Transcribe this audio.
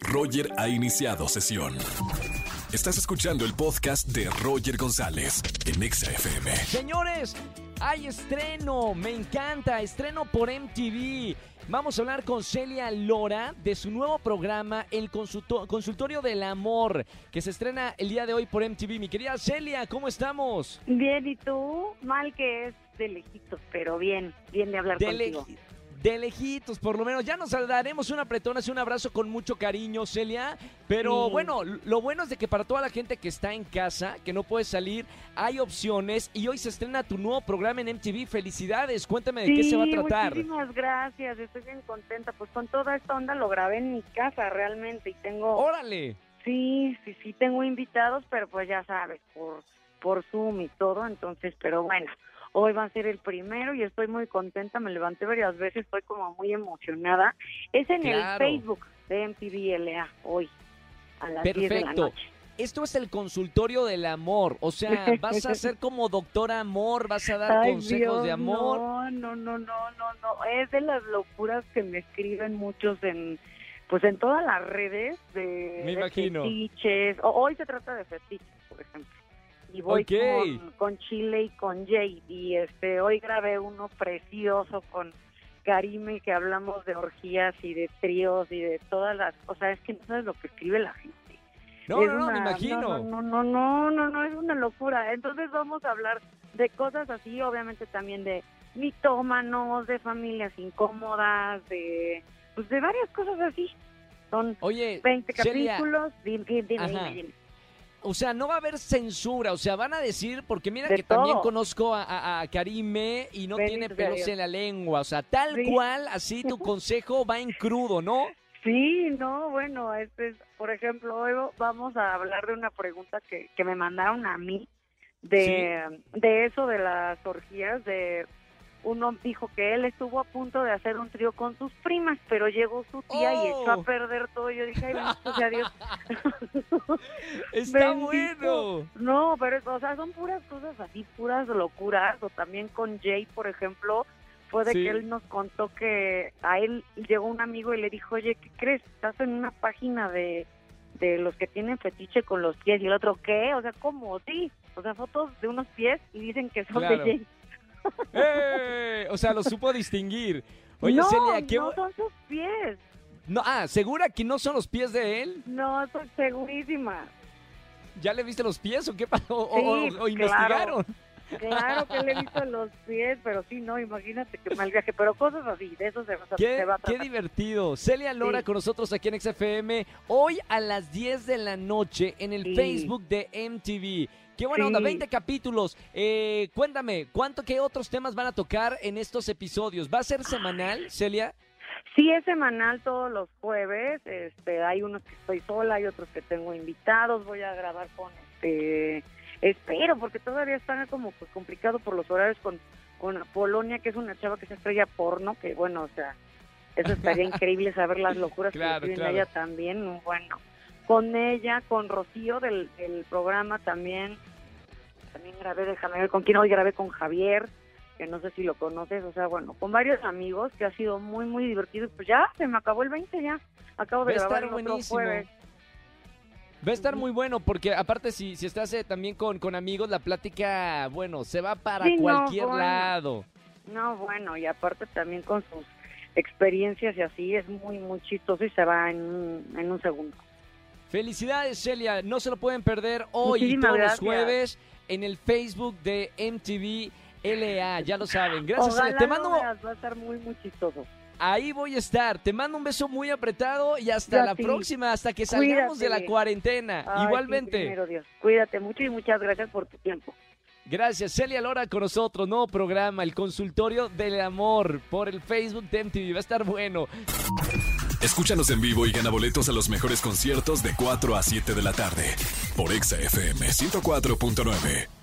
Roger ha iniciado sesión. Estás escuchando el podcast de Roger González en Exa FM. Señores, hay estreno, me encanta, estreno por MTV. Vamos a hablar con Celia Lora de su nuevo programa, El Consulto- Consultorio del Amor, que se estrena el día de hoy por MTV. Mi querida Celia, ¿cómo estamos? Bien, ¿y tú? Mal que es de lejitos, pero bien, bien de hablar De, contigo. De lejitos, por lo menos. Ya nos daremos un apretón, así un abrazo con mucho cariño, Celia. Pero Sí. bueno, lo bueno es de que para toda la gente que está en casa, que no puede salir, hay opciones. Y hoy se estrena tu nuevo programa en MTV. Felicidades, cuéntame de qué se va a tratar. muchísimas gracias, estoy bien contenta. Pues con toda esta onda lo grabé en mi casa realmente y tengo... ¡Órale! Sí, sí, sí, tengo invitados, pero pues ya sabes, por, por Zoom y todo, entonces, pero bueno, hoy va a ser el primero y estoy muy contenta, me levanté varias veces, estoy como muy emocionada. Es en Claro. el Facebook de MTV LA hoy, a las 10 de la Perfecto. noche. Esto es el consultorio del amor. O sea, vas a ser como doctora amor, vas a dar Ay, consejos Dios, de amor. No, no, no, no, no, no. Es de las locuras que me escriben muchos en, pues en todas las redes de, Me de imagino. fetiches. O- hoy se trata de fetiches, por ejemplo. Y voy Ok. con, con Chile y con Jay. Y este, hoy grabé uno precioso con Karime que hablamos de orgías y de tríos y de todas las cosas. Es que no sabes lo que escribe la gente. No, Es no, no, me imagino. No, no, no, no, no, no, es una locura. Entonces vamos a hablar de cosas así, obviamente también de mitómanos, de familias incómodas, de pues de varias cosas así. Son Oye, 20 Celia, capítulos. Dime, dime, dime, dime. O sea, no va a haber censura. O sea, van a decir, porque mira De que también conozco a, a- a Karime y no Bendito tiene pelos en la lengua. O sea, tal Sí. cual, así tu consejo va en crudo, ¿no? Sí, no, bueno, este es, por ejemplo, hoy vamos a hablar de una pregunta que, que me mandaron a mí de, de eso de las orgías, de uno dijo que él estuvo a punto de hacer un trío con sus primas, pero llegó su tía y echó Oh. a perder todo. Yo dije, ay, bendito sea Dios. Está Bendito. bueno. No, pero, o sea, son puras cosas así, puras locuras. O también con Jay, por ejemplo, fue de Sí. que él nos contó que a él llegó un amigo y le dijo, oye, ¿qué crees? Estás en una página de, de los que tienen fetiche con los pies. Y el otro, ¿qué? O sea, ¿cómo? Sí. O sea, fotos de unos pies y dicen que son Claro. de Jay. ¡Eh! O sea, lo supo distinguir. Oye, no, Celia, ¿qué... no son sus pies. No, ah, ¿segura que no son los pies de él? No, estoy segurísima. ¿Ya le viste los pies o qué pasó? ¿O, Sí, o- o investigaron? Claro que le he visto los pies, pero sí, no, imagínate que mal viaje. Pero cosas así, de eso se, se Qué, va a qué tratar. divertido. Celia Lora Sí. con nosotros aquí en XFM. Hoy a las 10 de la noche en el Sí. Facebook de MTV. Qué buena Sí. onda, 20 capítulos. Eh, cuéntame, ¿cuánto, qué otros temas van a tocar en estos episodios? ¿Va a ser semanal, Celia? Sí, es semanal todos los jueves. Este, hay unos que estoy sola, hay otros que tengo invitados. Voy a grabar con este, espero, porque todavía está como pues complicado por los horarios con con Polonia, que es una chava que se estrella porno, que bueno, o sea, eso estaría increíble saber las locuras Claro, que tiene claro. ella también. Bueno, con ella, con Rocío del, del programa también. También grabé, déjame ver con quién hoy grabé con Javier que no sé si lo conoces, o sea, bueno, con varios amigos que ha sido muy, muy divertido. Pues ya, se me acabó el 20 ya. Acabo de Va grabar el otro buenísimo. jueves. Va a estar muy bueno porque aparte si, si estás eh, también con, con amigos, la plática, bueno, se va para Sí, no, cualquier bueno. lado. No, bueno, y aparte también con sus experiencias y así, es muy, muy chistoso y se va en un, en un segundo. Felicidades, Celia. No se lo pueden perder hoy y Muchísimas todos gracias. los jueves en el Facebook de MTV LA. Ya lo saben. Gracias, Ojalá Celia. Te mando. veas, va a estar muy, muy chistoso. Ahí voy a estar. Te mando un beso muy apretado y hasta Yo la próxima, hasta que salgamos de la cuarentena. Ay, sí, Igualmente. primero Dios. Cuídate mucho y muchas gracias por tu tiempo. Gracias, Celia Lora con nosotros. Nuevo programa, el consultorio del amor por el Facebook de MTV. Va a estar bueno. Escúchanos en vivo y gana boletos a los mejores conciertos de 4 a 7 de la tarde por Exa FM 104.9.